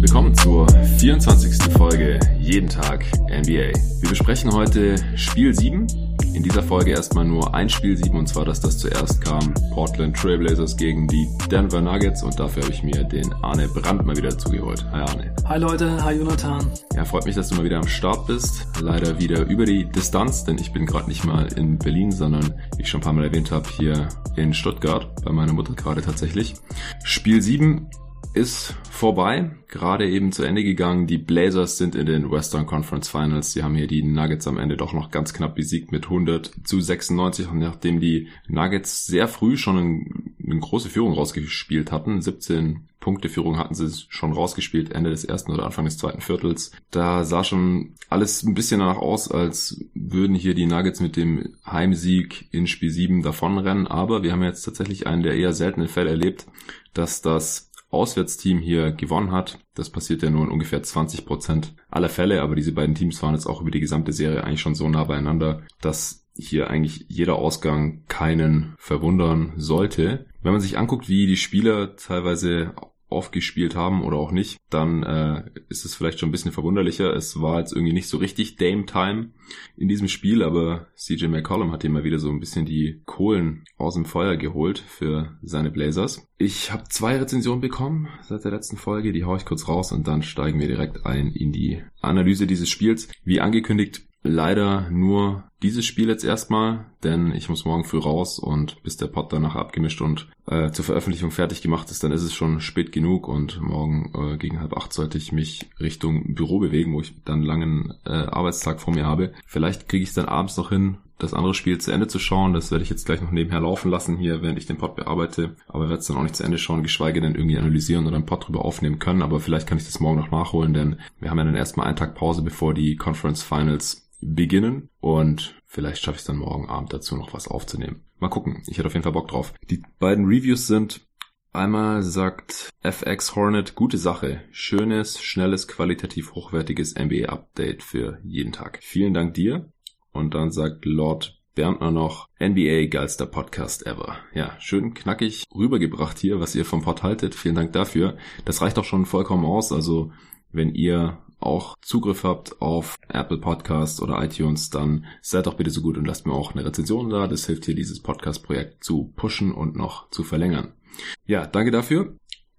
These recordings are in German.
Willkommen zur 24. Folge Jeden Tag NBA. Wir besprechen heute Spiel 7. In dieser Folge erstmal nur ein Spiel 7 und zwar dass das zuerst kam. Portland Trailblazers gegen die Denver Nuggets und dafür habe ich mir den Arne Brandt mal wieder zugeholt. Hi Arne. Hi Leute, hi Jonathan. Ja, freut mich, dass du mal wieder am Start bist. Leider wieder über die Distanz, denn ich bin gerade nicht mal in Berlin, sondern wie ich schon ein paar Mal erwähnt habe, hier in Stuttgart, bei meiner Mutter gerade tatsächlich. Spiel 7 ist vorbei, gerade eben zu Ende gegangen. Die Blazers sind in den Western Conference Finals. Sie haben hier die Nuggets am Ende doch noch ganz knapp besiegt mit 100 zu 96. Und nachdem die Nuggets sehr früh schon eine große Führung rausgespielt hatten, 17 Punkte Führung hatten sie schon rausgespielt, Ende des ersten oder Anfang des zweiten Viertels. Da sah schon alles ein bisschen danach aus, als würden hier die Nuggets mit dem Heimsieg in Spiel 7 davonrennen. Aber wir haben jetzt tatsächlich einen der eher seltenen Fälle erlebt, dass das Auswärtsteam hier gewonnen hat. Das passiert ja nur in ungefähr 20 Prozent aller Fälle, aber diese beiden Teams waren jetzt auch über die gesamte Serie eigentlich schon so nah beieinander, dass hier eigentlich jeder Ausgang keinen verwundern sollte. Wenn man sich anguckt, wie die Spieler teilweise aufgespielt haben oder auch nicht, dann äh, ist es vielleicht schon ein bisschen verwunderlicher. Es war jetzt irgendwie nicht so richtig Dame-Time in diesem Spiel, aber CJ McCollum hat hier mal wieder so ein bisschen die Kohlen aus dem Feuer geholt für seine Blazers. Ich habe zwei Rezensionen bekommen seit der letzten Folge, die haue ich kurz raus und dann steigen wir direkt ein in die Analyse dieses Spiels. Wie angekündigt, leider nur dieses Spiel jetzt erstmal, denn ich muss morgen früh raus und bis der Pod danach abgemischt und äh, zur Veröffentlichung fertig gemacht ist, dann ist es schon spät genug und morgen äh, gegen halb acht sollte ich mich Richtung Büro bewegen, wo ich dann einen langen äh, Arbeitstag vor mir habe. Vielleicht kriege ich es dann abends noch hin, das andere Spiel zu Ende zu schauen. Das werde ich jetzt gleich noch nebenher laufen lassen hier, während ich den Pod bearbeite. Aber werde es dann auch nicht zu Ende schauen, geschweige denn irgendwie analysieren oder einen Pod drüber aufnehmen können. Aber vielleicht kann ich das morgen noch nachholen, denn wir haben ja dann erstmal einen Tag Pause, bevor die Conference Finals beginnen und vielleicht schaffe ich es dann morgen Abend dazu noch was aufzunehmen. Mal gucken, ich hätte auf jeden Fall Bock drauf. Die beiden Reviews sind Einmal sagt FX Hornet, gute Sache. Schönes, schnelles, qualitativ hochwertiges NBA-Update für jeden Tag. Vielen Dank dir. Und dann sagt Lord Berndner noch, NBA geilster Podcast ever. Ja, schön knackig rübergebracht hier, was ihr vom Pod haltet. Vielen Dank dafür. Das reicht auch schon vollkommen aus. Also, wenn ihr auch Zugriff habt auf Apple Podcasts oder iTunes, dann seid doch bitte so gut und lasst mir auch eine Rezension da. Das hilft hier, dieses Podcast-Projekt zu pushen und noch zu verlängern. Ja, danke dafür.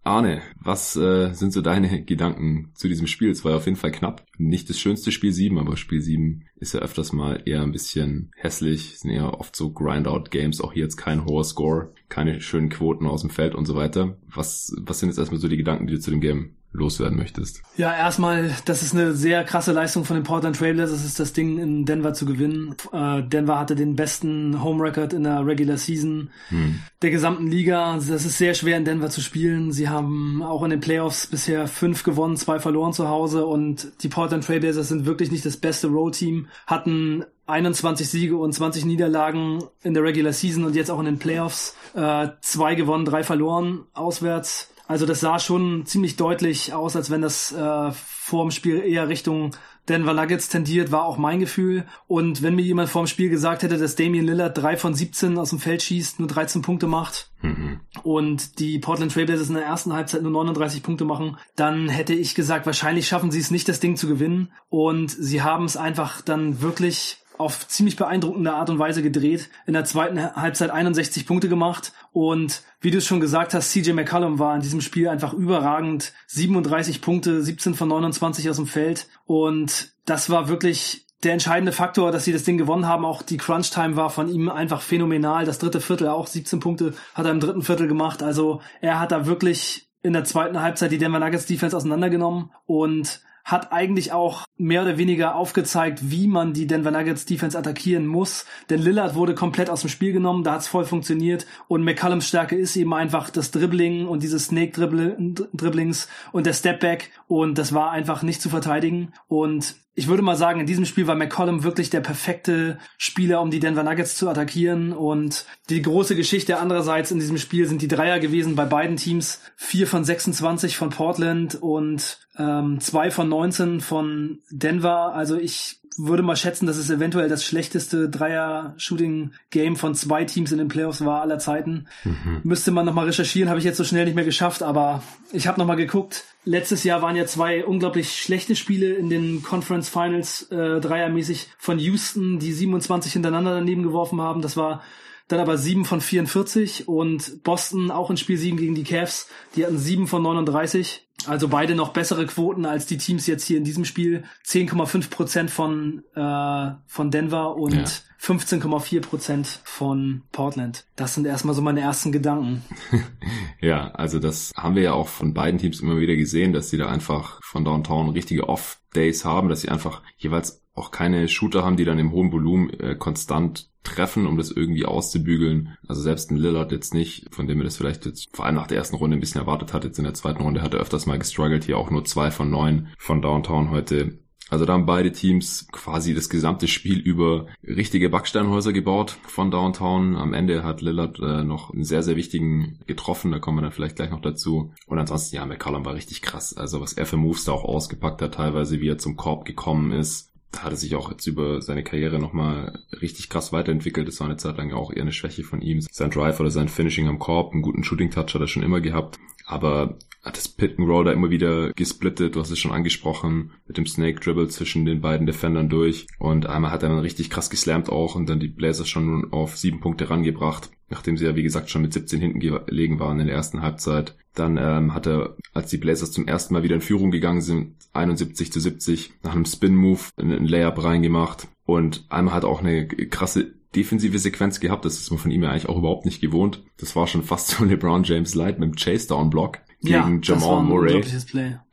Arne, was äh, sind so deine Gedanken zu diesem Spiel? Es war auf jeden Fall knapp. Nicht das schönste Spiel 7, aber Spiel 7 ist ja öfters mal eher ein bisschen hässlich. Es sind eher oft so Grind-Out-Games. Auch hier jetzt kein hoher Score, keine schönen Quoten aus dem Feld und so weiter. Was, was sind jetzt erstmal so die Gedanken, die du zu dem Game loswerden möchtest? Ja, erstmal, das ist eine sehr krasse Leistung von den Portland Trailblazers, ist das Ding in Denver zu gewinnen. Äh, Denver hatte den besten Home Record in der Regular Season hm. der gesamten Liga. Das ist sehr schwer in Denver zu spielen. Sie haben auch in den Playoffs bisher fünf gewonnen, zwei verloren zu Hause und die Portland Trailblazers sind wirklich nicht das beste Road-Team, hatten 21 Siege und 20 Niederlagen in der Regular Season und jetzt auch in den Playoffs. Äh, zwei gewonnen, drei verloren auswärts. Also das sah schon ziemlich deutlich aus, als wenn das äh, vor dem Spiel eher Richtung Denver Nuggets tendiert, war auch mein Gefühl. Und wenn mir jemand vor dem Spiel gesagt hätte, dass Damian Lillard drei von 17 aus dem Feld schießt, nur 13 Punkte macht mhm. und die Portland Trailblazers in der ersten Halbzeit nur 39 Punkte machen, dann hätte ich gesagt, wahrscheinlich schaffen sie es nicht, das Ding zu gewinnen. Und sie haben es einfach dann wirklich auf ziemlich beeindruckende Art und Weise gedreht. In der zweiten Halbzeit 61 Punkte gemacht und wie du es schon gesagt hast, CJ McCollum war in diesem Spiel einfach überragend. 37 Punkte, 17 von 29 aus dem Feld und das war wirklich der entscheidende Faktor, dass sie das Ding gewonnen haben. Auch die Crunch Time war von ihm einfach phänomenal. Das dritte Viertel auch 17 Punkte hat er im dritten Viertel gemacht. Also er hat da wirklich in der zweiten Halbzeit die Denver Nuggets Defense auseinandergenommen und hat eigentlich auch mehr oder weniger aufgezeigt, wie man die Denver Nuggets Defense attackieren muss. Denn Lillard wurde komplett aus dem Spiel genommen, da hat es voll funktioniert. Und McCallums Stärke ist eben einfach das Dribbling und diese Snake Dribblings und der Stepback. Und das war einfach nicht zu verteidigen. Und ich würde mal sagen, in diesem Spiel war McCollum wirklich der perfekte Spieler, um die Denver Nuggets zu attackieren. Und die große Geschichte andererseits in diesem Spiel sind die Dreier gewesen bei beiden Teams. Vier von 26 von Portland und ähm, zwei von 19 von Denver. Also ich würde mal schätzen, dass es eventuell das schlechteste Dreier-Shooting-Game von zwei Teams in den Playoffs war aller Zeiten. Mhm. Müsste man nochmal recherchieren, habe ich jetzt so schnell nicht mehr geschafft, aber ich habe nochmal geguckt. Letztes Jahr waren ja zwei unglaublich schlechte Spiele in den Conference Finals äh, dreiermäßig von Houston, die 27 hintereinander daneben geworfen haben. Das war dann aber 7 von 44 und Boston auch in Spiel 7 gegen die Cavs, die hatten 7 von 39. Also beide noch bessere Quoten als die Teams jetzt hier in diesem Spiel. 10,5 Prozent von, äh, von Denver und ja. 15,4 Prozent von Portland. Das sind erstmal so meine ersten Gedanken. ja, also das haben wir ja auch von beiden Teams immer wieder gesehen, dass sie da einfach von Downtown richtige Off-Days haben, dass sie einfach jeweils auch keine Shooter haben, die dann im hohen Volumen äh, konstant treffen, um das irgendwie auszubügeln. Also selbst ein Lillard jetzt nicht, von dem er das vielleicht jetzt vor allem nach der ersten Runde ein bisschen erwartet hat. Jetzt in der zweiten Runde hat er öfters mal gestruggelt. Hier auch nur zwei von neun von Downtown heute also da haben beide Teams quasi das gesamte Spiel über richtige Backsteinhäuser gebaut von Downtown. Am Ende hat Lillard äh, noch einen sehr, sehr wichtigen getroffen. Da kommen wir dann vielleicht gleich noch dazu. Und ansonsten, ja, McCollum war richtig krass. Also was er für Moves da auch ausgepackt hat, teilweise wie er zum Korb gekommen ist hat er sich auch jetzt über seine Karriere nochmal richtig krass weiterentwickelt. Das war eine Zeit lang auch eher eine Schwäche von ihm. Sein Drive oder sein Finishing am Korb, einen guten Shooting Touch hat er schon immer gehabt. Aber hat das Pit and Roll da immer wieder gesplittet, du hast es schon angesprochen, mit dem Snake Dribble zwischen den beiden Defendern durch. Und einmal hat er dann richtig krass geslammt auch und dann die Blazers schon auf sieben Punkte rangebracht, nachdem sie ja wie gesagt schon mit 17 hinten gelegen waren in der ersten Halbzeit. Dann ähm, hat er, als die Blazers zum ersten Mal wieder in Führung gegangen sind, 71 zu 70, nach einem Spin-Move einen Layup reingemacht. Und einmal hat er auch eine krasse defensive Sequenz gehabt. Das ist man von ihm ja eigentlich auch überhaupt nicht gewohnt. Das war schon fast so LeBron James Light mit dem Chase-Down-Block gegen ja, Jamal Murray.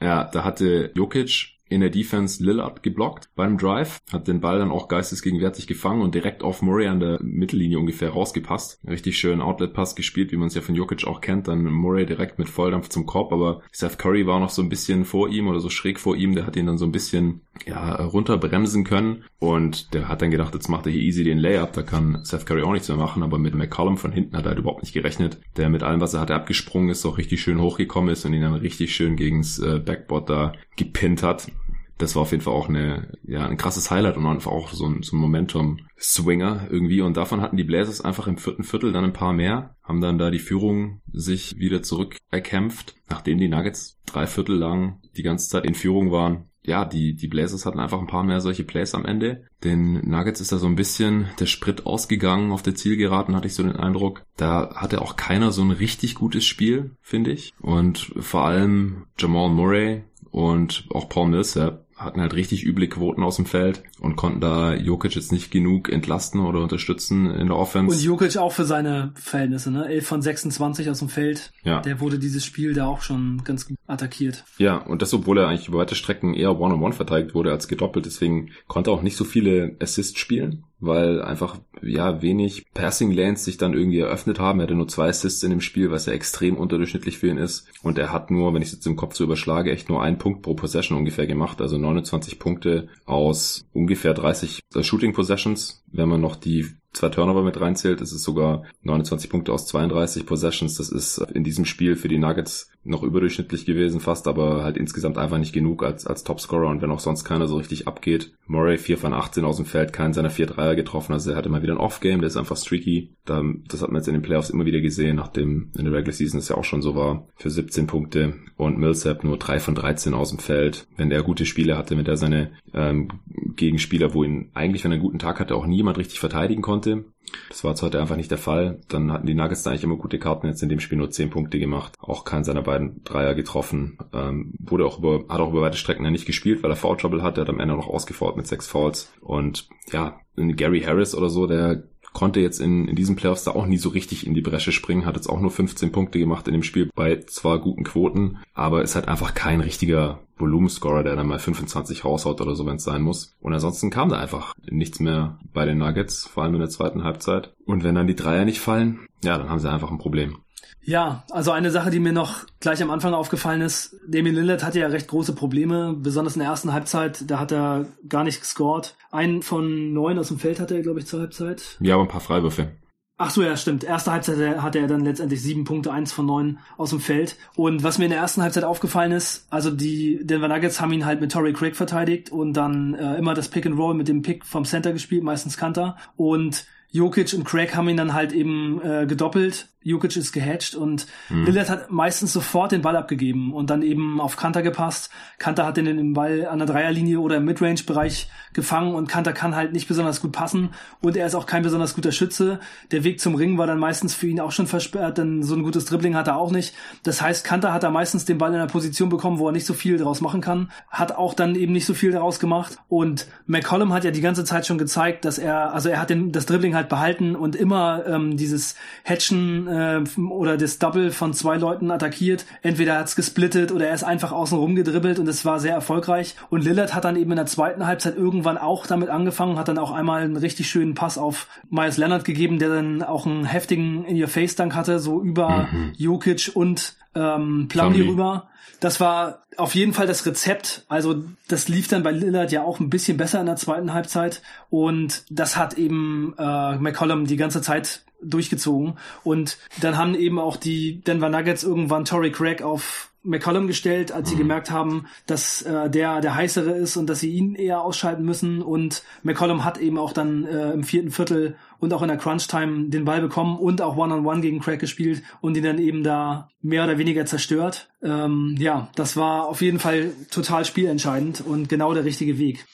Ja, da hatte Jokic in der Defense Lillard geblockt beim Drive, hat den Ball dann auch geistesgegenwärtig gefangen und direkt auf Murray an der Mittellinie ungefähr rausgepasst. Richtig schön Outlet-Pass gespielt, wie man es ja von Jokic auch kennt. Dann Murray direkt mit Volldampf zum Korb, aber Seth Curry war noch so ein bisschen vor ihm oder so schräg vor ihm. Der hat ihn dann so ein bisschen ja, runterbremsen können und der hat dann gedacht, jetzt macht er hier easy den Layup. Da kann Seth Curry auch nichts mehr machen, aber mit McCollum von hinten hat er halt überhaupt nicht gerechnet. Der mit allem, was er hatte, abgesprungen ist, auch richtig schön hochgekommen ist und ihn dann richtig schön gegens äh, Backboard da gepinnt hat das war auf jeden Fall auch eine, ja, ein krasses Highlight und einfach auch so ein, so ein Momentum-Swinger irgendwie. Und davon hatten die Blazers einfach im vierten Viertel dann ein paar mehr, haben dann da die Führung sich wieder zurück erkämpft, nachdem die Nuggets drei Viertel lang die ganze Zeit in Führung waren. Ja, die, die Blazers hatten einfach ein paar mehr solche Plays am Ende. Den Nuggets ist da so ein bisschen der Sprit ausgegangen auf der Zielgeraden, hatte ich so den Eindruck. Da hatte auch keiner so ein richtig gutes Spiel, finde ich. Und vor allem Jamal Murray und auch Paul Millsap hatten halt richtig üble Quoten aus dem Feld und konnten da Jokic jetzt nicht genug entlasten oder unterstützen in der Offense. Und Jokic auch für seine Verhältnisse, ne? 11 von 26 aus dem Feld. Ja. Der wurde dieses Spiel da auch schon ganz gut attackiert. Ja, und das, obwohl er eigentlich über weite Strecken eher One-on-One -on -one verteidigt wurde als gedoppelt. Deswegen konnte er auch nicht so viele Assists spielen weil einfach ja wenig Passing Lanes sich dann irgendwie eröffnet haben. Er hatte nur zwei Assists in dem Spiel, was ja extrem unterdurchschnittlich für ihn ist. Und er hat nur, wenn ich es jetzt im Kopf so überschlage, echt nur einen Punkt pro Possession ungefähr gemacht. Also 29 Punkte aus ungefähr 30 Shooting Possessions. Wenn man noch die zwei Turnover mit reinzählt, ist es sogar 29 Punkte aus 32 Possessions. Das ist in diesem Spiel für die Nuggets noch überdurchschnittlich gewesen fast, aber halt insgesamt einfach nicht genug als, als Topscorer und wenn auch sonst keiner so richtig abgeht. Murray 4 von 18 aus dem Feld, keinen seiner 4 Dreier getroffen, also er hatte mal wieder ein Off-Game, der ist einfach streaky. das hat man jetzt in den Playoffs immer wieder gesehen, nachdem in der Regular Season es ja auch schon so war, für 17 Punkte und Millsap nur 3 von 13 aus dem Feld. Wenn der gute Spiele hatte, mit der seine ähm, Gegenspieler, wo ihn eigentlich, wenn er einen guten Tag hatte, auch niemand richtig verteidigen konnte, das war jetzt heute einfach nicht der Fall. Dann hatten die Nuggets da eigentlich immer gute Karten, jetzt in dem Spiel nur 10 Punkte gemacht. Auch keinen seiner beiden Dreier getroffen. Ähm, wurde auch über, hat auch über weite Strecken nicht gespielt, weil er Foul Trouble hat. Er hat am Ende noch ausgefault mit sechs Fouls. Und ja, Gary Harris oder so, der konnte jetzt in, in diesen Playoffs da auch nie so richtig in die Bresche springen, hat jetzt auch nur 15 Punkte gemacht in dem Spiel bei zwar guten Quoten, aber ist halt einfach kein richtiger Volumenscorer, der dann mal 25 raushaut oder so, wenn es sein muss. Und ansonsten kam da einfach nichts mehr bei den Nuggets, vor allem in der zweiten Halbzeit. Und wenn dann die Dreier nicht fallen, ja, dann haben sie einfach ein Problem. Ja, also eine Sache, die mir noch gleich am Anfang aufgefallen ist, Damien Lillard hatte ja recht große Probleme, besonders in der ersten Halbzeit, da hat er gar nicht gescored. Einen von neun aus dem Feld hatte er, glaube ich, zur Halbzeit. Ja, aber ein paar Freiwürfe. Ach so, ja, stimmt. Erste Halbzeit hatte er dann letztendlich sieben Punkte, eins von neun aus dem Feld. Und was mir in der ersten Halbzeit aufgefallen ist, also die Denver Nuggets haben ihn halt mit Torrey Craig verteidigt und dann äh, immer das Pick and Roll mit dem Pick vom Center gespielt, meistens Kanter. Und Jokic und Craig haben ihn dann halt eben äh, gedoppelt Jokic ist gehatcht und mhm. Lillard hat meistens sofort den Ball abgegeben und dann eben auf Kanter gepasst. Kanter hat den, den Ball an der Dreierlinie oder im Midrange-Bereich gefangen und Kanter kann halt nicht besonders gut passen und er ist auch kein besonders guter Schütze. Der Weg zum Ring war dann meistens für ihn auch schon versperrt, denn so ein gutes Dribbling hat er auch nicht. Das heißt, Kanter hat da meistens den Ball in einer Position bekommen, wo er nicht so viel daraus machen kann, hat auch dann eben nicht so viel daraus gemacht und McCollum hat ja die ganze Zeit schon gezeigt, dass er, also er hat den, das Dribbling halt behalten und immer ähm, dieses Hatchen äh, oder das Double von zwei Leuten attackiert. Entweder hat's gesplittet oder er ist einfach außen rum gedribbelt und es war sehr erfolgreich. Und Lillard hat dann eben in der zweiten Halbzeit irgendwann auch damit angefangen, hat dann auch einmal einen richtig schönen Pass auf Miles Leonard gegeben, der dann auch einen heftigen In-Your-Face-Dunk hatte, so über mhm. Jokic und ähm, Plumlee rüber. Das war auf jeden Fall das Rezept. Also das lief dann bei Lillard ja auch ein bisschen besser in der zweiten Halbzeit und das hat eben äh, McCollum die ganze Zeit durchgezogen. Und dann haben eben auch die Denver Nuggets irgendwann Torrey Craig auf McCollum gestellt, als sie mhm. gemerkt haben, dass äh, der der heißere ist und dass sie ihn eher ausschalten müssen. Und McCollum hat eben auch dann äh, im vierten Viertel und auch in der Crunch-Time den Ball bekommen und auch One-on-One -on -one gegen Craig gespielt und ihn dann eben da mehr oder weniger zerstört. Ähm, ja, das war auf jeden Fall total spielentscheidend und genau der richtige Weg.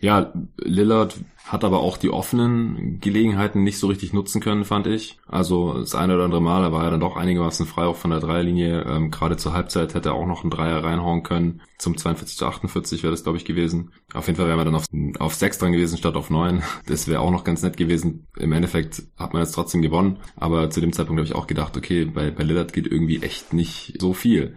Ja, Lillard hat aber auch die offenen Gelegenheiten nicht so richtig nutzen können, fand ich. Also das eine oder andere Mal, er war ja dann doch einigermaßen frei auch von der Dreierlinie. Ähm, Gerade zur Halbzeit hätte er auch noch einen Dreier reinhauen können. Zum 42 zu 48 wäre das, glaube ich, gewesen. Auf jeden Fall wären wir dann auf, auf 6 dran gewesen statt auf 9. Das wäre auch noch ganz nett gewesen. Im Endeffekt hat man jetzt trotzdem gewonnen. Aber zu dem Zeitpunkt habe ich auch gedacht, okay, bei, bei Lillard geht irgendwie echt nicht so viel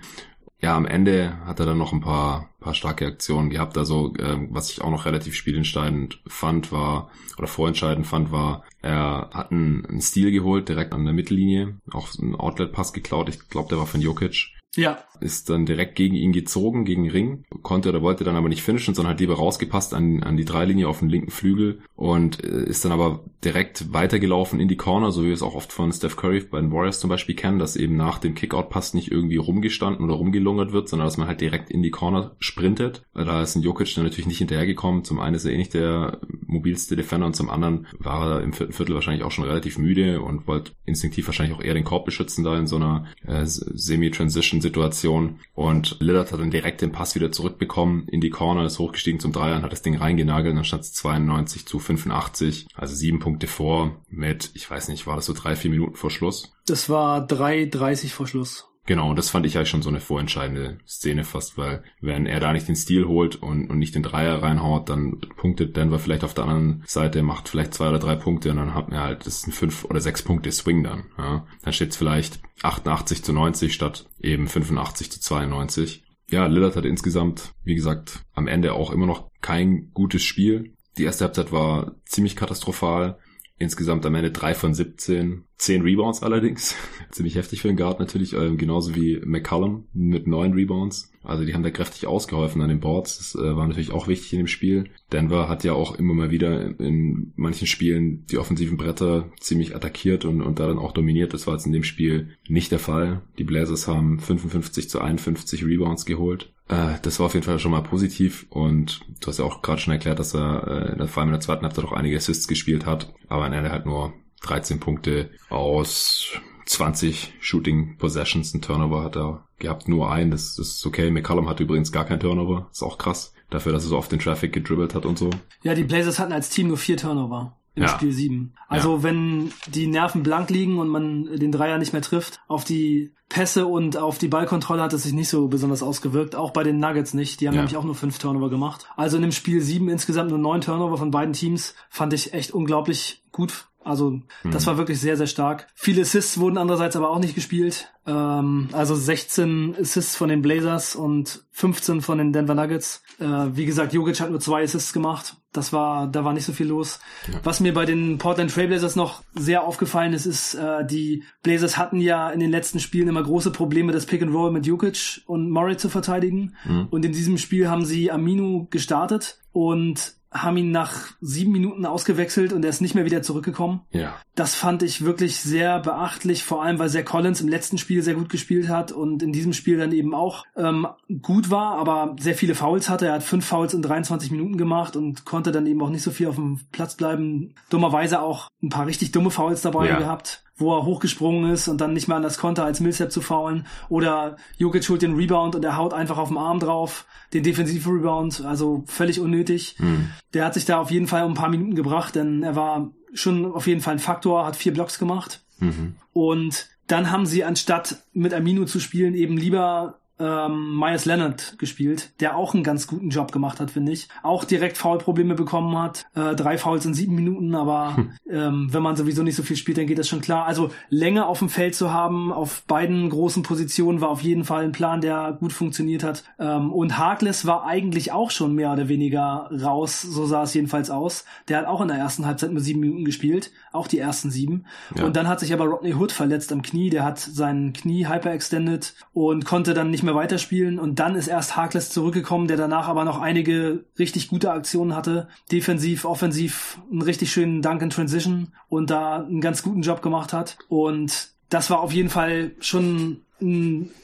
ja, am Ende hat er dann noch ein paar, paar starke Aktionen gehabt. Also, äh, was ich auch noch relativ spielentscheidend fand, war, oder vorentscheidend fand, war, er hat einen, einen Stil geholt, direkt an der Mittellinie, auch einen Outlet-Pass geklaut. Ich glaube, der war von Jokic. Ja. Ist dann direkt gegen ihn gezogen, gegen Ring, konnte oder wollte dann aber nicht finishen, sondern hat lieber rausgepasst an, an die Dreilinie auf den linken Flügel und äh, ist dann aber direkt weitergelaufen in die Corner, so wie wir es auch oft von Steph Curry bei den Warriors zum Beispiel kennen, dass eben nach dem Kickout-Pass nicht irgendwie rumgestanden oder rumgelungert wird, sondern dass man halt direkt in die Corner sprintet. Da ist ein Jokic dann natürlich nicht hinterhergekommen. Zum einen ist er eh nicht der mobilste Defender und zum anderen war er im vierten Viertel wahrscheinlich auch schon relativ müde und wollte instinktiv wahrscheinlich auch eher den Korb beschützen da in so einer äh, Semi-Transition Situation und Lillard hat dann direkt den Pass wieder zurückbekommen in die Corner, ist hochgestiegen zum Dreier und hat das Ding reingenagelt dann stand es 92 zu 85, also sieben Punkte vor mit, ich weiß nicht, war das so drei, vier Minuten vor Schluss? Das war 3,30 vor Schluss. Genau, und das fand ich eigentlich schon so eine vorentscheidende Szene fast, weil wenn er da nicht den Stil holt und, und nicht den Dreier reinhaut, dann punktet Denver vielleicht auf der anderen Seite, macht vielleicht zwei oder drei Punkte und dann hat man halt, das ist ein fünf oder sechs Punkte Swing dann. Ja. Dann steht es vielleicht 88 zu 90 statt eben 85 zu 92. Ja, Lillard hatte insgesamt, wie gesagt, am Ende auch immer noch kein gutes Spiel. Die erste Halbzeit war ziemlich katastrophal. Insgesamt am Ende drei von 17, zehn Rebounds allerdings. Ziemlich heftig für den Guard natürlich, ähm, genauso wie McCallum mit neun Rebounds. Also die haben da kräftig ausgeholfen an den Boards. Das äh, war natürlich auch wichtig in dem Spiel. Denver hat ja auch immer mal wieder in manchen Spielen die offensiven Bretter ziemlich attackiert und, und da dann auch dominiert. Das war jetzt in dem Spiel nicht der Fall. Die Blazers haben 55 zu 51 Rebounds geholt. Äh, das war auf jeden Fall schon mal positiv und du hast ja auch gerade schon erklärt, dass er äh, vor allem in der zweiten Halbzeit auch einige Assists gespielt hat, aber am Ende halt nur 13 Punkte aus 20 Shooting Possessions. Ein Turnover hat er gehabt, nur ein, das, das ist okay. McCallum hat übrigens gar kein Turnover, ist auch krass, dafür, dass er so oft den Traffic gedribbelt hat und so. Ja, die Blazers hatten als Team nur vier Turnover im ja. Spiel 7. Also ja. wenn die Nerven blank liegen und man den Dreier nicht mehr trifft, auf die Pässe und auf die Ballkontrolle hat es sich nicht so besonders ausgewirkt. Auch bei den Nuggets nicht. Die haben ja. nämlich auch nur fünf Turnover gemacht. Also in dem Spiel 7 insgesamt nur neun Turnover von beiden Teams fand ich echt unglaublich gut. Also das mhm. war wirklich sehr, sehr stark. Viele Assists wurden andererseits aber auch nicht gespielt. Ähm, also 16 Assists von den Blazers und 15 von den Denver Nuggets. Äh, wie gesagt, Jokic hat nur zwei Assists gemacht. das war, da war nicht so viel los. Ja. Was mir bei den Portland Trailblazers noch sehr aufgefallen ist, ist, äh, die Blazers hatten ja in den letzten Spielen immer große Probleme, das Pick and Roll mit Jokic und Murray zu verteidigen. Mhm. Und in diesem Spiel haben sie Aminu gestartet und haben ihn nach sieben Minuten ausgewechselt und er ist nicht mehr wieder zurückgekommen. Ja. Das fand ich wirklich sehr beachtlich, vor allem weil Zach Collins im letzten Spiel sehr gut gespielt hat und in diesem Spiel dann eben auch ähm, gut war, aber sehr viele Fouls hatte. Er hat fünf Fouls in 23 Minuten gemacht und konnte dann eben auch nicht so viel auf dem Platz bleiben. Dummerweise auch ein paar richtig dumme Fouls dabei ja. gehabt wo er hochgesprungen ist und dann nicht mehr anders konnte, als Millsap zu faulen. Oder Jokic holt den Rebound und er haut einfach auf den Arm drauf, den defensiven Rebound, also völlig unnötig. Mhm. Der hat sich da auf jeden Fall um ein paar Minuten gebracht, denn er war schon auf jeden Fall ein Faktor, hat vier Blocks gemacht. Mhm. Und dann haben sie anstatt mit Amino zu spielen eben lieber ähm, Myers Leonard gespielt, der auch einen ganz guten Job gemacht hat, finde ich. Auch direkt Foulprobleme bekommen hat. Äh, drei Fouls in sieben Minuten, aber hm. ähm, wenn man sowieso nicht so viel spielt, dann geht das schon klar. Also Länge auf dem Feld zu haben, auf beiden großen Positionen, war auf jeden Fall ein Plan, der gut funktioniert hat. Ähm, und Harkless war eigentlich auch schon mehr oder weniger raus, so sah es jedenfalls aus. Der hat auch in der ersten Halbzeit nur sieben Minuten gespielt, auch die ersten sieben. Ja. Und dann hat sich aber Rodney Hood verletzt am Knie, der hat sein Knie hyperextended und konnte dann nicht mehr weiterspielen und dann ist erst Harkless zurückgekommen, der danach aber noch einige richtig gute Aktionen hatte. Defensiv, offensiv, einen richtig schönen Dunk in Transition und da einen ganz guten Job gemacht hat. Und das war auf jeden Fall schon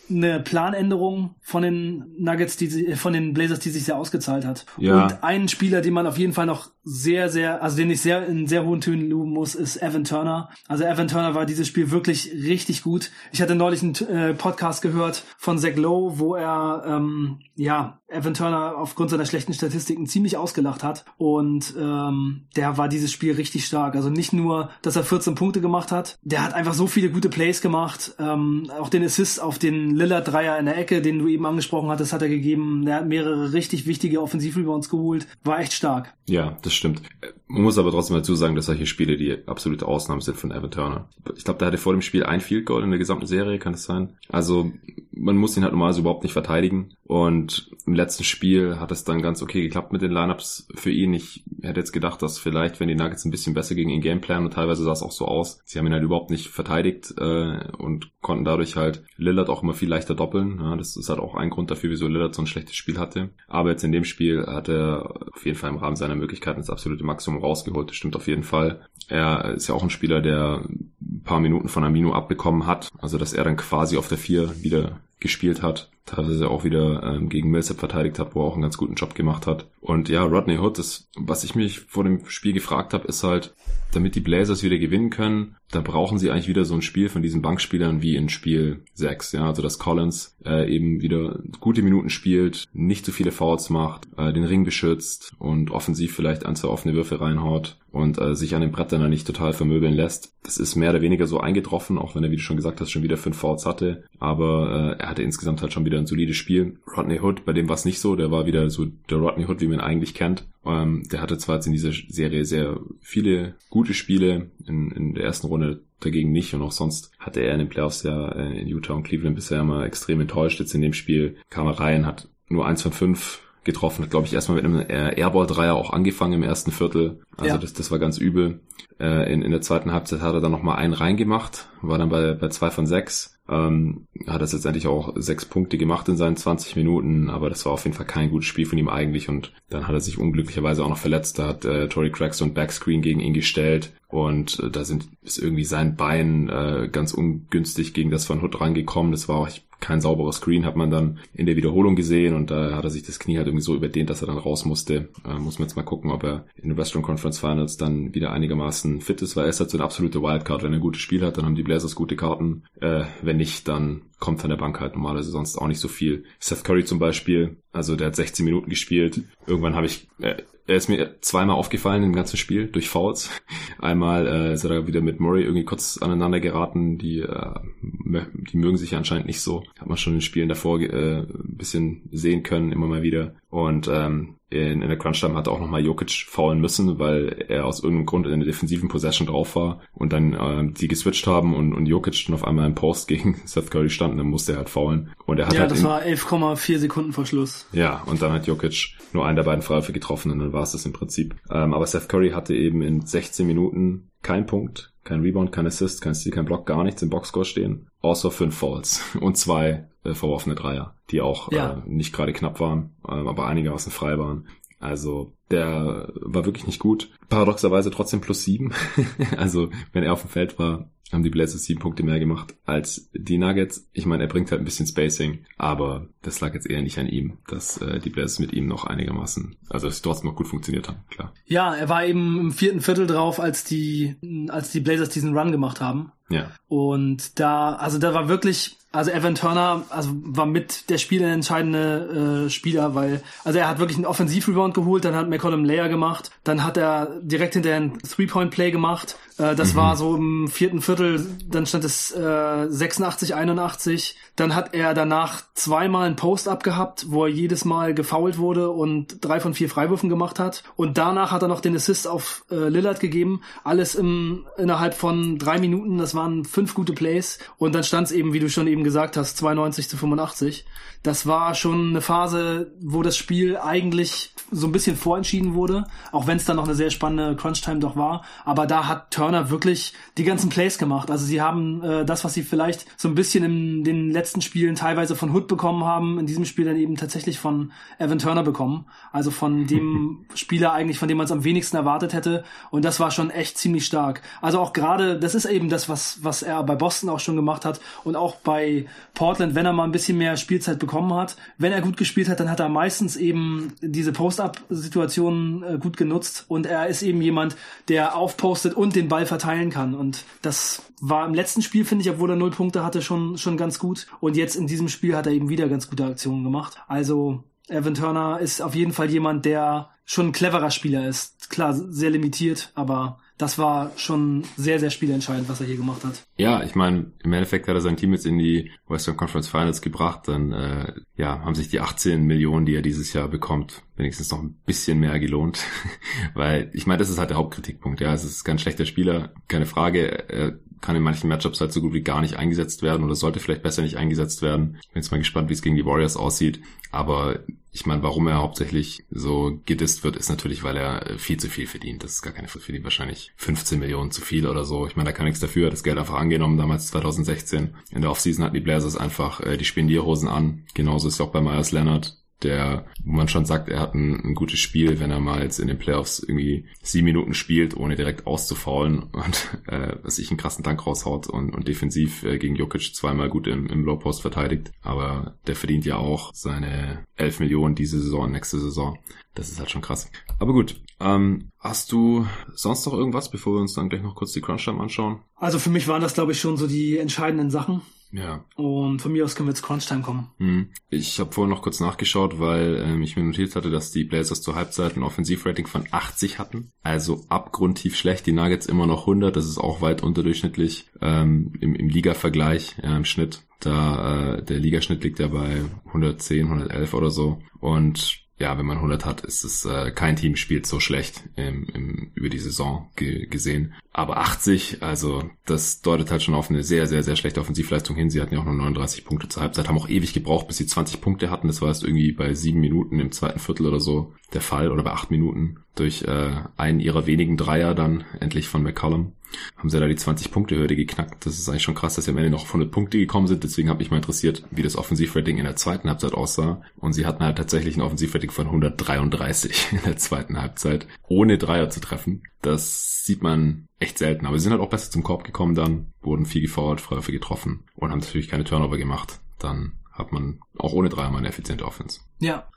eine Planänderung von den Nuggets, die von den Blazers, die sich sehr ausgezahlt hat. Ja. Und ein Spieler, den man auf jeden Fall noch sehr, sehr, also den ich sehr in sehr hohen Tönen loben muss, ist Evan Turner. Also Evan Turner war dieses Spiel wirklich richtig gut. Ich hatte neulich einen äh, Podcast gehört von Zach Lowe, wo er ähm, ja Evan Turner aufgrund seiner schlechten Statistiken ziemlich ausgelacht hat. Und ähm, der war dieses Spiel richtig stark. Also nicht nur, dass er 14 Punkte gemacht hat, der hat einfach so viele gute Plays gemacht. Ähm, auch den Assist auf den Lillard-Dreier in der Ecke, den du eben angesprochen hattest, hat er gegeben. Er hat mehrere richtig wichtige Offensivrebounds geholt. War echt stark. Ja, das stimmt. Man muss aber trotzdem dazu sagen, dass solche Spiele die absolute Ausnahme sind von Evan Turner. Ich glaube, der hatte vor dem Spiel ein Field Goal in der gesamten Serie, kann es sein. Also man muss ihn halt normalerweise überhaupt nicht verteidigen. Und im letzten Spiel hat es dann ganz okay geklappt mit den Lineups für ihn. Ich hätte jetzt gedacht, dass vielleicht, wenn die Nuggets ein bisschen besser gegen ihn Gameplan und teilweise sah es auch so aus, sie haben ihn halt überhaupt nicht verteidigt äh, und konnten dadurch halt Lillard auch immer viel leichter doppeln. Ja, das ist halt auch ein Grund dafür, wieso Lillard so ein schlechtes Spiel hatte. Aber jetzt in dem Spiel hat er auf jeden Fall im Rahmen seiner Möglichkeiten das absolute Maximum rausgeholt. Das stimmt auf jeden Fall. Er ist ja auch ein Spieler, der ein paar Minuten von Amino abbekommen hat. Also dass er dann quasi auf der 4 wieder gespielt hat. Teilweise auch wieder ähm, gegen Millsap verteidigt hat, wo er auch einen ganz guten Job gemacht hat. Und ja, Rodney Hood, das, was ich mich vor dem Spiel gefragt habe, ist halt, damit die Blazers wieder gewinnen können, da brauchen sie eigentlich wieder so ein Spiel von diesen Bankspielern wie in Spiel 6. Ja, also dass Collins äh, eben wieder gute Minuten spielt, nicht zu viele Fouls macht, äh, den Ring beschützt und offensiv vielleicht ein, zwei offene Würfe reinhaut und äh, sich an den Brettern nicht total vermöbeln lässt. Das ist mehr oder weniger so eingetroffen, auch wenn er, wie du schon gesagt hast, schon wieder fünf Fouls hatte. Aber äh, er hatte insgesamt halt schon wieder ein solides Spiel. Rodney Hood, bei dem war es nicht so, der war wieder so der Rodney Hood, wie man ihn eigentlich kennt. Ähm, der hatte zwar jetzt in dieser Serie sehr viele gute Spiele, in, in der ersten Runde dagegen nicht und auch sonst hatte er in den Playoffs ja äh, in Utah und Cleveland bisher immer extrem enttäuscht. Jetzt in dem Spiel kam er rein, hat nur eins von fünf getroffen, hat glaube ich erstmal mit einem Airball-Dreier auch angefangen im ersten Viertel. Also ja. das, das war ganz übel. Äh, in, in der zweiten Halbzeit hat er dann nochmal einen reingemacht, war dann bei, bei zwei von sechs. Ähm, hat er letztendlich auch sechs Punkte gemacht in seinen 20 Minuten, aber das war auf jeden Fall kein gutes Spiel von ihm eigentlich und dann hat er sich unglücklicherweise auch noch verletzt. Da hat äh, Tory Craxton Backscreen gegen ihn gestellt und äh, da sind ist irgendwie sein Bein äh, ganz ungünstig gegen das von Hood rangekommen. Das war auch, ich kein sauberer Screen hat man dann in der Wiederholung gesehen und da hat er sich das Knie halt irgendwie so überdehnt, dass er dann raus musste. Äh, muss man jetzt mal gucken, ob er in den Western Conference Finals dann wieder einigermaßen fit ist, weil er ist halt so eine absolute Wildcard. Wenn er ein gutes Spiel hat, dann haben die Blazers gute Karten. Äh, wenn nicht, dann kommt von der Bank halt normalerweise sonst auch nicht so viel. Seth Curry zum Beispiel, also der hat 16 Minuten gespielt. Irgendwann habe ich, äh, er ist mir zweimal aufgefallen im ganzen Spiel durch Fouls. Einmal äh, ist er da wieder mit Murray irgendwie kurz aneinander geraten. Die, äh, die mögen sich anscheinend nicht so. Hat man schon in den Spielen davor äh, ein bisschen sehen können, immer mal wieder. Und ähm, in, in der Crunch-Time hat auch nochmal Jokic faulen müssen, weil er aus irgendeinem Grund in der defensiven Possession drauf war und dann ähm, die geswitcht haben und, und Jokic dann auf einmal im Post gegen Seth Curry stand, dann musste er halt faulen. Und er hat ja, halt das war 11,4 Sekunden vor Schluss. Ja, und dann hat Jokic nur einen der beiden Freiwürfe getroffen und dann war es das im Prinzip. Ähm, aber Seth Curry hatte eben in 16 Minuten keinen Punkt, kein Rebound, kein Assist, kein Steal, kein Block, gar nichts im Boxscore stehen, außer fünf Falls und zwei äh, verworfene Dreier, die auch ja. äh, nicht gerade knapp waren, äh, aber einigermaßen frei waren. Also der war wirklich nicht gut. Paradoxerweise trotzdem plus sieben. also wenn er auf dem Feld war, haben die Blazers sieben Punkte mehr gemacht als die Nuggets. Ich meine, er bringt halt ein bisschen Spacing, aber das lag jetzt eher nicht an ihm, dass äh, die Blazers mit ihm noch einigermaßen, also dass sie trotzdem noch gut funktioniert haben, klar. Ja, er war eben im vierten Viertel drauf, als die, als die Blazers diesen Run gemacht haben. Ja. Und da, also da war wirklich, also Evan Turner also war mit der spielentscheidende äh, Spieler, weil also er hat wirklich einen Offensivrebound geholt, dann hat McCollum Layer gemacht, dann hat er direkt hinterher ein Three-Point-Play gemacht. Äh, das mhm. war so im vierten Viertel, dann stand es äh, 86, 81. Dann hat er danach zweimal einen Post-Up gehabt, wo er jedes Mal gefoult wurde und drei von vier Freiwürfen gemacht hat. Und danach hat er noch den Assist auf äh, Lillard gegeben. Alles im, innerhalb von drei Minuten, das waren fünf gute Plays. Und dann stand es eben, wie du schon eben eben gesagt hast, 92 zu 85. Das war schon eine Phase, wo das Spiel eigentlich so ein bisschen vorentschieden wurde, auch wenn es dann noch eine sehr spannende Crunch-Time doch war. Aber da hat Turner wirklich die ganzen Plays gemacht. Also sie haben äh, das, was sie vielleicht so ein bisschen in den letzten Spielen teilweise von Hood bekommen haben, in diesem Spiel dann eben tatsächlich von Evan Turner bekommen. Also von dem Spieler eigentlich, von dem man es am wenigsten erwartet hätte. Und das war schon echt ziemlich stark. Also auch gerade, das ist eben das, was, was er bei Boston auch schon gemacht hat und auch bei Portland, wenn er mal ein bisschen mehr Spielzeit bekommen hat. Wenn er gut gespielt hat, dann hat er meistens eben diese Post-Up-Situationen äh, gut genutzt und er ist eben jemand, der aufpostet und den Ball verteilen kann. Und das war im letzten Spiel, finde ich, obwohl er null Punkte hatte, schon, schon ganz gut. Und jetzt in diesem Spiel hat er eben wieder ganz gute Aktionen gemacht. Also Evan Turner ist auf jeden Fall jemand, der schon ein cleverer Spieler ist. Klar, sehr limitiert, aber das war schon sehr, sehr spielentscheidend, was er hier gemacht hat. Ja, ich meine, im Endeffekt hat er sein Team jetzt in die Western Conference Finals gebracht. Dann äh, ja, haben sich die 18 Millionen, die er dieses Jahr bekommt, wenigstens noch ein bisschen mehr gelohnt. Weil ich meine, das ist halt der Hauptkritikpunkt. Ja, es ist kein schlechter Spieler, keine Frage. Er kann in manchen Matchups halt so gut wie gar nicht eingesetzt werden oder sollte vielleicht besser nicht eingesetzt werden. Ich bin jetzt mal gespannt, wie es gegen die Warriors aussieht. Aber ich meine, warum er hauptsächlich so gedisst wird, ist natürlich, weil er viel zu viel verdient. Das ist gar keine für ihn wahrscheinlich 15 Millionen zu viel oder so. Ich meine, da kann nichts dafür. Das Geld einfach angenommen damals 2016. In der Offseason hatten die Blazers einfach äh, die Spendierhosen an. Genauso ist es auch bei Myers Leonard der, wo man schon sagt, er hat ein, ein, gutes Spiel, wenn er mal jetzt in den Playoffs irgendwie sieben Minuten spielt, ohne direkt auszufaulen und äh, was ich einen krassen Dank raushaut und, und defensiv äh, gegen Jokic zweimal gut im, im Low Post verteidigt. Aber der verdient ja auch seine elf Millionen diese Saison, nächste Saison. Das ist halt schon krass. Aber gut, ähm, hast du sonst noch irgendwas, bevor wir uns dann gleich noch kurz die Crunch Time anschauen? Also für mich waren das, glaube ich, schon so die entscheidenden Sachen. Ja. Und von mir aus können wir jetzt Crunch-Time kommen. Hm. Ich habe vorhin noch kurz nachgeschaut, weil ähm, ich mir notiert hatte, dass die Blazers zur Halbzeit ein Offensivrating von 80 hatten. Also abgrundtief schlecht. Die Nuggets immer noch 100. Das ist auch weit unterdurchschnittlich ähm, im, im Liga-Vergleich, ja, im Schnitt. Da äh, der Ligaschnitt liegt ja bei 110, 111 oder so. Und ja, wenn man 100 hat, ist es äh, kein Team spielt so schlecht im, im, über die Saison ge gesehen. Aber 80, also das deutet halt schon auf eine sehr, sehr, sehr schlechte Offensivleistung hin. Sie hatten ja auch nur 39 Punkte zur Halbzeit, haben auch ewig gebraucht, bis sie 20 Punkte hatten. Das war erst irgendwie bei sieben Minuten im zweiten Viertel oder so der Fall oder bei acht Minuten durch äh, einen ihrer wenigen Dreier dann endlich von McCollum haben sie da die 20-Punkte-Hürde geknackt. Das ist eigentlich schon krass, dass sie am Ende noch auf 100 Punkte gekommen sind. Deswegen habe ich mal interessiert, wie das Offensivrating in der zweiten Halbzeit aussah. Und sie hatten halt tatsächlich ein Offensivrating von 133 in der zweiten Halbzeit, ohne Dreier zu treffen. Das sieht man echt selten. Aber sie sind halt auch besser zum Korb gekommen dann, wurden viel geforward, Freiwürfe getroffen und haben natürlich keine Turnover gemacht. Dann hat man auch ohne Dreier mal eine effiziente Offense. Ja,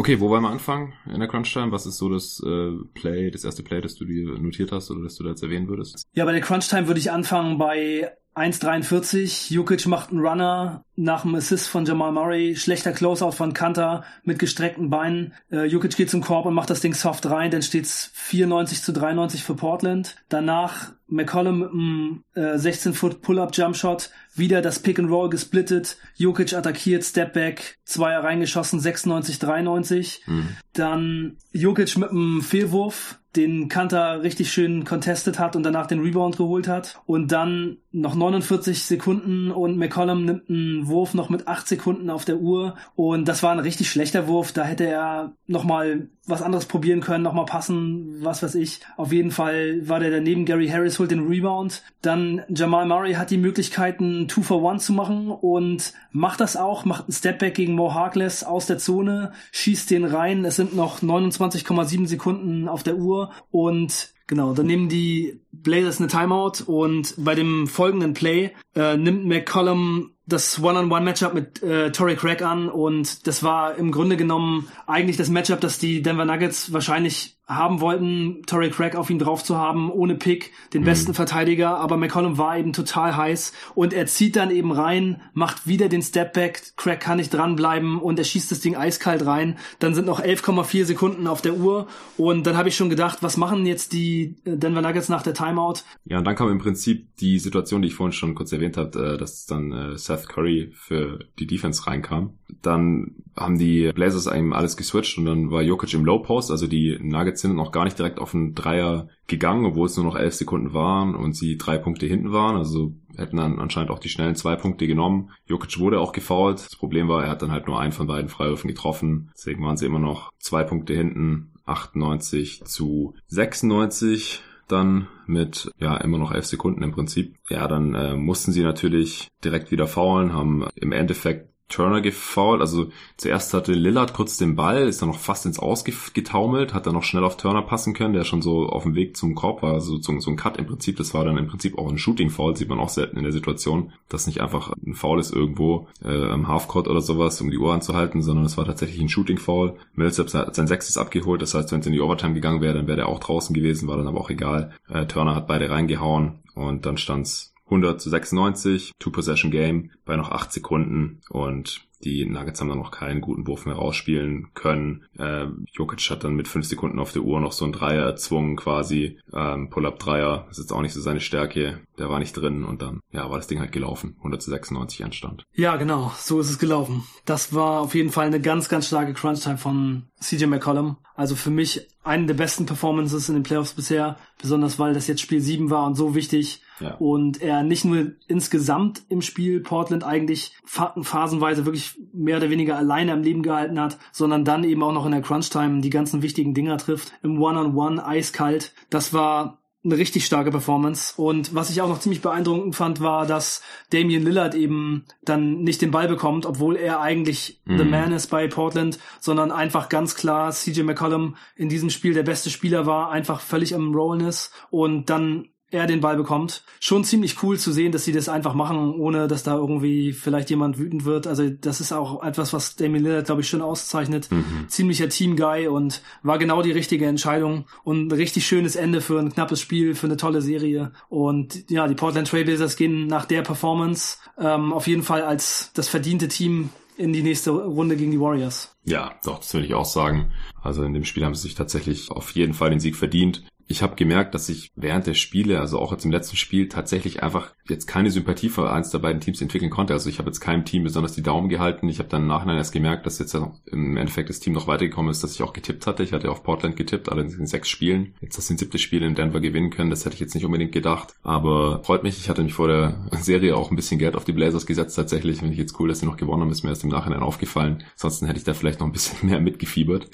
Okay, wo wollen wir anfangen in der Crunch Time? Was ist so das äh, Play, das erste Play, das du dir notiert hast oder das du da jetzt erwähnen würdest? Ja, bei der Crunch Time würde ich anfangen bei 1,43. Jukic macht einen Runner nach dem Assist von Jamal Murray. Schlechter Closeout von Kanter mit gestreckten Beinen. Äh, Jukic geht zum Korb und macht das Ding soft rein. Dann steht's 94 zu 93 für Portland. Danach McCollum mit einem äh, 16-Foot Pull-Up Jumpshot. Wieder das Pick and Roll gesplittet. Jokic attackiert, Stepback, Zweier reingeschossen, 96, 93. Mhm. Dann Jokic mit einem Fehlwurf, den Kanter richtig schön contested hat und danach den Rebound geholt hat. Und dann noch 49 Sekunden und McCollum nimmt einen Wurf noch mit 8 Sekunden auf der Uhr. Und das war ein richtig schlechter Wurf. Da hätte er nochmal was anderes probieren können, nochmal passen, was weiß ich. Auf jeden Fall war der daneben. Gary Harris holt den Rebound. Dann Jamal Murray hat die Möglichkeiten, 2 for 1 zu machen und macht das auch, macht einen Stepback gegen Mo Harkless aus der Zone, schießt den rein. Es sind noch 29,7 Sekunden auf der Uhr und Genau, dann nehmen die Blazers eine Timeout und bei dem folgenden Play äh, nimmt McCollum das One-on-One-Matchup mit äh, Torrey Craig an und das war im Grunde genommen eigentlich das Matchup, das die Denver Nuggets wahrscheinlich haben wollten, Torrey Craig auf ihn drauf zu haben, ohne Pick, den mhm. besten Verteidiger, aber McCollum war eben total heiß und er zieht dann eben rein, macht wieder den Stepback, Craig kann nicht dranbleiben und er schießt das Ding eiskalt rein, dann sind noch 11,4 Sekunden auf der Uhr und dann habe ich schon gedacht, was machen jetzt die äh, Denver Nuggets nach der Timeout? Ja, und dann kam im Prinzip die Situation, die ich vorhin schon kurz erwähnt habe, äh, dass dann äh, Seth Curry für die Defense reinkam. Dann haben die Blazers einem alles geswitcht und dann war Jokic im Low Post, also die Nuggets sind noch gar nicht direkt auf einen Dreier gegangen, obwohl es nur noch elf Sekunden waren und sie drei Punkte hinten waren, also hätten dann anscheinend auch die schnellen zwei Punkte genommen. Jokic wurde auch gefoult. Das Problem war, er hat dann halt nur einen von beiden Freiwürfen getroffen. Deswegen waren sie immer noch zwei Punkte hinten. 98 zu 96 dann mit ja immer noch elf Sekunden im Prinzip. Ja, dann äh, mussten sie natürlich direkt wieder faulen, haben im Endeffekt Turner gefoult. Also zuerst hatte Lillard kurz den Ball, ist dann noch fast ins Ausgetaumelt, hat dann noch schnell auf Turner passen können, der schon so auf dem Weg zum Korb war, also so, so ein Cut im Prinzip. Das war dann im Prinzip auch ein Shooting-Foul, sieht man auch selten in der Situation, dass nicht einfach ein Foul ist irgendwo äh, im Halfcourt oder sowas, um die Uhr anzuhalten, sondern es war tatsächlich ein Shooting-Foul. Millsap hat sein sechstes abgeholt, das heißt, wenn es in die Overtime gegangen wäre, dann wäre der auch draußen gewesen, war dann aber auch egal. Äh, Turner hat beide reingehauen und dann stand's 100 zu 96, Two-Possession-Game bei noch 8 Sekunden und die Nuggets haben dann noch keinen guten Wurf mehr rausspielen können. Äh, Jokic hat dann mit 5 Sekunden auf der Uhr noch so ein Dreier erzwungen quasi. Ähm, Pull-Up-Dreier, ist jetzt auch nicht so seine Stärke. Der war nicht drin und dann ja, war das Ding halt gelaufen. 100 zu 96 Anstand. Ja, genau, so ist es gelaufen. Das war auf jeden Fall eine ganz, ganz starke Crunch-Time von CJ McCollum. Also für mich eine der besten Performances in den Playoffs bisher, besonders weil das jetzt Spiel 7 war und so wichtig. Ja. Und er nicht nur insgesamt im Spiel Portland eigentlich phasenweise wirklich mehr oder weniger alleine am Leben gehalten hat, sondern dann eben auch noch in der Crunch-Time die ganzen wichtigen Dinger trifft. Im One-on-One, -on -One, eiskalt. Das war eine richtig starke Performance. Und was ich auch noch ziemlich beeindruckend fand, war, dass Damian Lillard eben dann nicht den Ball bekommt, obwohl er eigentlich mm. the man ist bei Portland, sondern einfach ganz klar CJ McCollum in diesem Spiel der beste Spieler war, einfach völlig am Rollen ist und dann er den Ball bekommt. Schon ziemlich cool zu sehen, dass sie das einfach machen, ohne dass da irgendwie vielleicht jemand wütend wird. Also das ist auch etwas, was Damien Lillard, glaube ich, schon auszeichnet. Mhm. Ziemlicher Team-Guy und war genau die richtige Entscheidung und ein richtig schönes Ende für ein knappes Spiel, für eine tolle Serie. Und ja, die Portland Trailblazers gehen nach der Performance ähm, auf jeden Fall als das verdiente Team in die nächste Runde gegen die Warriors. Ja, doch, das würde ich auch sagen. Also in dem Spiel haben sie sich tatsächlich auf jeden Fall den Sieg verdient ich habe gemerkt, dass ich während der Spiele, also auch jetzt im letzten Spiel, tatsächlich einfach jetzt keine Sympathie für eins der beiden Teams entwickeln konnte. Also ich habe jetzt keinem Team besonders die Daumen gehalten. Ich habe dann im Nachhinein erst gemerkt, dass jetzt im Endeffekt das Team noch weitergekommen ist, dass ich auch getippt hatte. Ich hatte auf Portland getippt, allerdings in sechs Spielen. Jetzt, dass sie ein siebtes Spiel in Denver gewinnen können, das hätte ich jetzt nicht unbedingt gedacht. Aber freut mich, ich hatte mich vor der Serie auch ein bisschen Geld auf die Blazers gesetzt tatsächlich. Finde ich jetzt cool, dass sie noch gewonnen haben, ist mir erst im Nachhinein aufgefallen. Ansonsten hätte ich da vielleicht noch ein bisschen mehr mitgefiebert.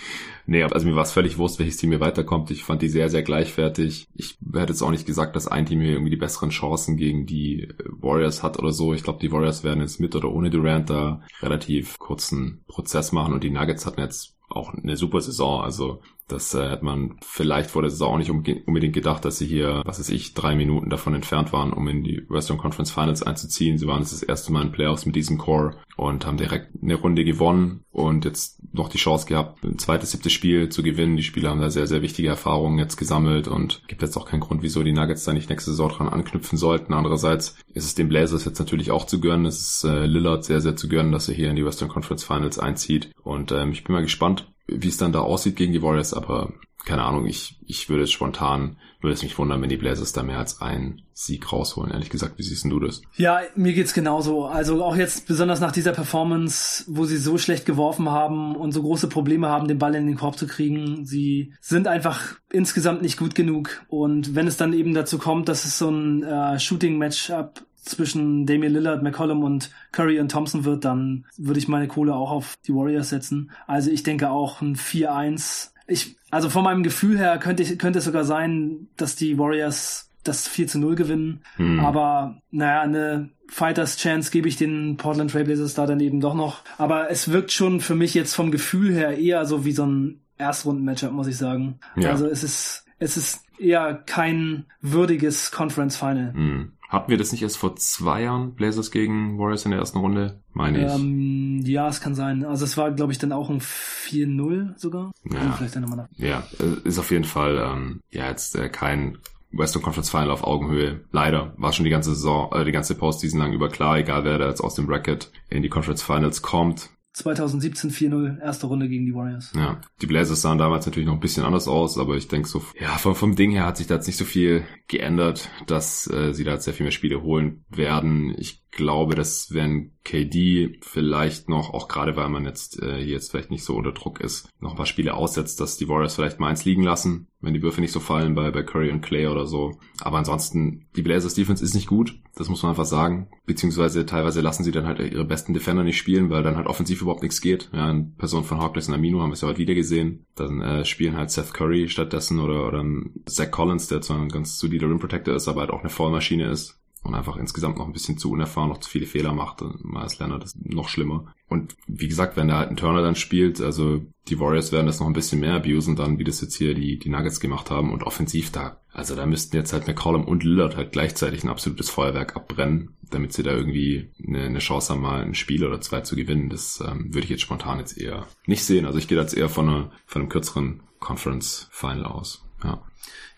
Nee, also mir war es völlig wurscht, welches Team hier weiterkommt. Ich fand die sehr, sehr gleichwertig. Ich hätte jetzt auch nicht gesagt, dass ein Team hier irgendwie die besseren Chancen gegen die Warriors hat oder so. Ich glaube, die Warriors werden jetzt mit oder ohne Durant da relativ kurzen Prozess machen und die Nuggets hatten jetzt auch eine super Saison. Also das äh, hat man vielleicht vor der Saison auch nicht unbedingt gedacht, dass sie hier, was weiß ich, drei Minuten davon entfernt waren, um in die Western Conference Finals einzuziehen. Sie waren das erste Mal in Playoffs mit diesem Core und haben direkt eine Runde gewonnen. Und jetzt noch die Chance gehabt, ein zweites, siebtes Spiel zu gewinnen. Die Spieler haben da sehr, sehr wichtige Erfahrungen jetzt gesammelt und gibt jetzt auch keinen Grund, wieso die Nuggets da nicht nächste Saison dran anknüpfen sollten. Andererseits ist es den Blazers jetzt natürlich auch zu gönnen. Es ist äh, Lillard sehr, sehr zu gönnen, dass er hier in die Western Conference Finals einzieht. Und ähm, ich bin mal gespannt, wie es dann da aussieht gegen die Warriors, aber keine Ahnung, ich, ich würde es spontan, würde es mich wundern, wenn die Blazers da mehr als einen Sieg rausholen, ehrlich gesagt. Wie siehst du das? Ja, mir geht's genauso. Also auch jetzt besonders nach dieser Performance, wo sie so schlecht geworfen haben und so große Probleme haben, den Ball in den Korb zu kriegen. Sie sind einfach insgesamt nicht gut genug. Und wenn es dann eben dazu kommt, dass es so ein äh, Shooting-Matchup zwischen Damian Lillard, McCollum und Curry und Thompson wird, dann würde ich meine Kohle auch auf die Warriors setzen. Also ich denke auch ein 4-1 ich, also von meinem Gefühl her könnte, ich, könnte es sogar sein, dass die Warriors das 4 zu 0 gewinnen. Hm. Aber naja, eine Fighters Chance gebe ich den Portland Trailblazers da dann eben doch noch. Aber es wirkt schon für mich jetzt vom Gefühl her eher so wie so ein Erstrunden-Matchup, muss ich sagen. Ja. Also es ist, es ist eher kein würdiges Conference Final. Hm. Hatten wir das nicht erst vor zwei Jahren, Blazers gegen Warriors in der ersten Runde? Meine ich. Ähm, ja, es kann sein. Also es war, glaube ich, dann auch ein 4-0 sogar. Ja, vielleicht dann nochmal nach. ja äh, ist auf jeden Fall ähm, ja jetzt äh, kein Western Conference Final auf Augenhöhe. Leider war schon die ganze Saison, äh, die ganze Postseason lang über klar, egal wer da jetzt aus dem Bracket in die Conference Finals kommt. 2017 4-0, erste Runde gegen die Warriors. Ja, die Blazers sahen damals natürlich noch ein bisschen anders aus, aber ich denke so, ja, vom, vom Ding her hat sich da jetzt nicht so viel geändert, dass äh, sie da jetzt sehr viel mehr Spiele holen werden. Ich glaube, dass wenn KD vielleicht noch, auch gerade weil man jetzt äh, jetzt vielleicht nicht so unter Druck ist, noch ein paar Spiele aussetzt, dass die Warriors vielleicht mal eins liegen lassen, wenn die Würfe nicht so fallen bei, bei Curry und Clay oder so. Aber ansonsten, die Blazers Defense ist nicht gut, das muss man einfach sagen. Beziehungsweise teilweise lassen sie dann halt ihre besten Defender nicht spielen, weil dann halt offensiv überhaupt nichts geht. Ja, in Person von Hawkless und Amino haben wir es ja heute wieder gesehen. Dann äh, spielen halt Seth Curry stattdessen oder, oder Zach Collins, der zwar ein ganz solider Rim Protector ist, aber halt auch eine Vollmaschine ist und einfach insgesamt noch ein bisschen zu unerfahren, noch zu viele Fehler macht. Miles Leonard ist noch schlimmer. Und wie gesagt, wenn da halt ein Turner dann spielt, also die Warriors werden das noch ein bisschen mehr abusen dann, wie das jetzt hier die, die Nuggets gemacht haben. Und offensiv da, also da müssten jetzt halt McCollum und Lillard halt gleichzeitig ein absolutes Feuerwerk abbrennen, damit sie da irgendwie eine, eine Chance haben, mal ein Spiel oder zwei zu gewinnen. Das ähm, würde ich jetzt spontan jetzt eher nicht sehen. Also ich gehe jetzt eher von, einer, von einem kürzeren Conference Final aus. Ja.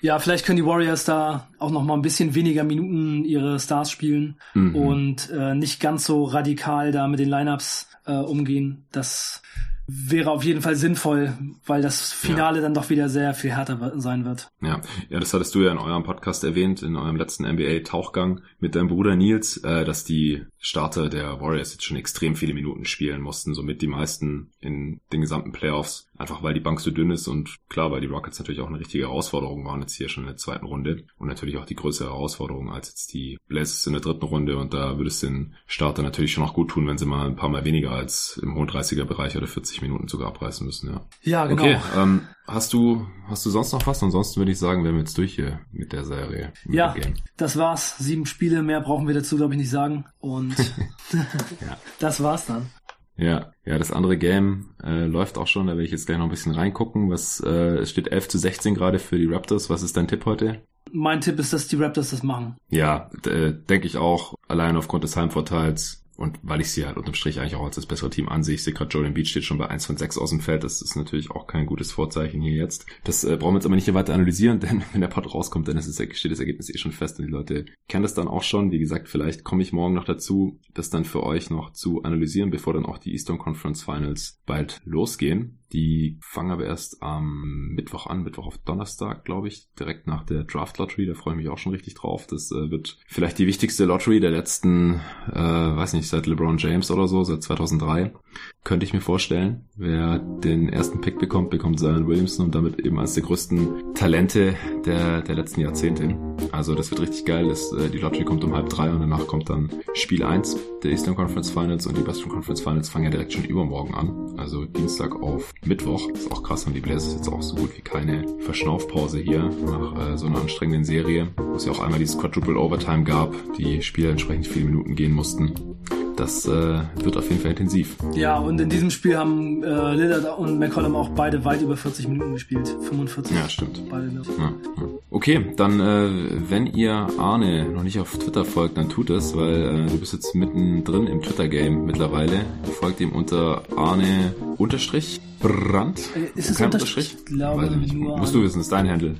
Ja, vielleicht können die Warriors da auch noch mal ein bisschen weniger Minuten ihre Stars spielen mhm. und äh, nicht ganz so radikal da mit den Lineups äh, umgehen. Das wäre auf jeden Fall sinnvoll, weil das Finale ja. dann doch wieder sehr viel härter sein wird. Ja, ja, das hattest du ja in eurem Podcast erwähnt, in eurem letzten NBA-Tauchgang mit deinem Bruder Nils, äh, dass die Starter der Warriors jetzt schon extrem viele Minuten spielen mussten, somit die meisten in den gesamten Playoffs, einfach weil die Bank so dünn ist und klar, weil die Rockets natürlich auch eine richtige Herausforderung waren jetzt hier schon in der zweiten Runde und natürlich auch die größere Herausforderung als jetzt die Blazers in der dritten Runde und da würde es den Starter natürlich schon auch gut tun, wenn sie mal ein paar Mal weniger als im hohen 30er Bereich oder 40 Minuten sogar abreißen müssen, ja. Ja, genau. Okay, ähm, hast du, hast du sonst noch was? Ansonsten würde ich sagen, wir haben jetzt durch hier mit der Serie. Mit ja, das war's. Sieben Spiele, mehr brauchen wir dazu, glaube ich, nicht sagen. Und ja. das war's dann. Ja, ja, das andere Game äh, läuft auch schon, da werde ich jetzt gleich noch ein bisschen reingucken. Was, äh, es steht 11 zu 16 gerade für die Raptors. Was ist dein Tipp heute? Mein Tipp ist, dass die Raptors das machen. Ja, äh, denke ich auch, allein aufgrund des Heimvorteils. Und weil ich sie halt unterm Strich eigentlich auch als das bessere Team ansehe, ich sehe gerade Jordan Beach steht schon bei 1 von 6 aus dem Feld, das ist natürlich auch kein gutes Vorzeichen hier jetzt. Das äh, brauchen wir jetzt aber nicht hier weiter analysieren, denn wenn der Pod rauskommt, dann ist es, steht das Ergebnis eh schon fest und die Leute kennen das dann auch schon. Wie gesagt, vielleicht komme ich morgen noch dazu, das dann für euch noch zu analysieren, bevor dann auch die Eastern Conference Finals bald losgehen. Die fangen aber erst am Mittwoch an, Mittwoch auf Donnerstag, glaube ich, direkt nach der Draft Lottery. Da freue ich mich auch schon richtig drauf. Das äh, wird vielleicht die wichtigste Lottery der letzten, äh, weiß nicht, seit LeBron James oder so, seit 2003. Könnte ich mir vorstellen. Wer den ersten Pick bekommt, bekommt Zion Williamson und damit eben als der größten Talente der, der letzten Jahrzehnte. Also das wird richtig geil. Das, äh, die Lottery kommt um halb drei und danach kommt dann Spiel eins der Eastern Conference Finals und die Western Conference Finals fangen ja direkt schon übermorgen an. Also Dienstag auf Mittwoch. Ist auch krass, haben die Blazers jetzt auch so gut wie keine Verschnaufpause hier nach äh, so einer anstrengenden Serie, wo es ja auch einmal dieses Quadruple Overtime gab, die Spieler entsprechend viele Minuten gehen mussten. das äh, wird auf jeden Fall intensiv. Ja, und in diesem Spiel haben äh, Lillard und McCollum auch beide weit über 40 Minuten gespielt. 45. Ja, stimmt. Beide ja, ja. Okay, dann äh, wenn ihr Arne noch nicht auf Twitter folgt, dann tut es, weil äh, du bist jetzt mittendrin im Twitter-Game mittlerweile. Folgt ihm unter Arne unterstrich Brand. Äh, ist es Unterstrich? Ich glaube Weiß nicht. Nur Musst du wissen, ist dein Handle.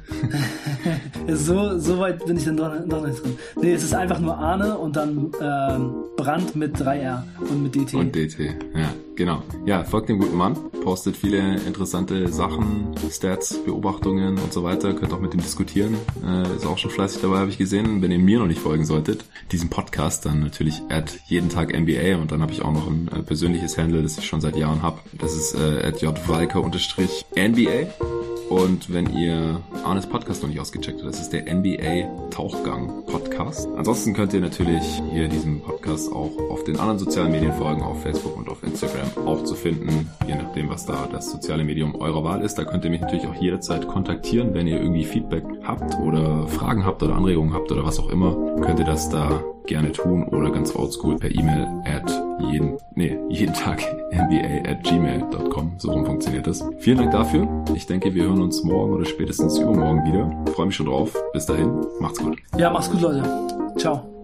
so, so weit bin ich dann dran, dran drin. Nee, es ist einfach nur Arne und dann ähm, Brand mit 3R und mit DT. Und DT, ja, genau. Ja, folgt dem guten Mann, postet viele interessante Sachen, Stats, Beobachtungen und so weiter. Könnt auch mit ihm diskutieren. Äh, ist auch schon fleißig dabei, habe ich gesehen. Wenn ihr mir noch nicht folgen solltet, diesem Podcast, dann natürlich at jeden Tag NBA und dann habe ich auch noch ein äh, persönliches Handle, das ich schon seit Jahren habe. Das ist äh, at jwalker-nba. Und wenn ihr Arnes Podcast noch nicht ausgecheckt habt, das ist der NBA Tauchgang Podcast. Ansonsten könnt ihr natürlich hier diesem Podcast auch auf den anderen sozialen Medien folgen, auf Facebook und auf Instagram auch zu finden, je nachdem, was da das soziale Medium eurer Wahl ist. Da könnt ihr mich natürlich auch jederzeit kontaktieren, wenn ihr irgendwie Feedback habt oder Fragen habt oder Anregungen habt oder was auch immer, könnt ihr das da gerne tun oder ganz oldschool per E-Mail at jeden, nee, jeden Tag nba at gmail.com. So rum funktioniert das. Vielen Dank dafür. Ich denke, wir hören uns morgen oder spätestens übermorgen wieder. Freue mich schon drauf. Bis dahin, macht's gut. Ja, macht's gut, Leute. Ciao.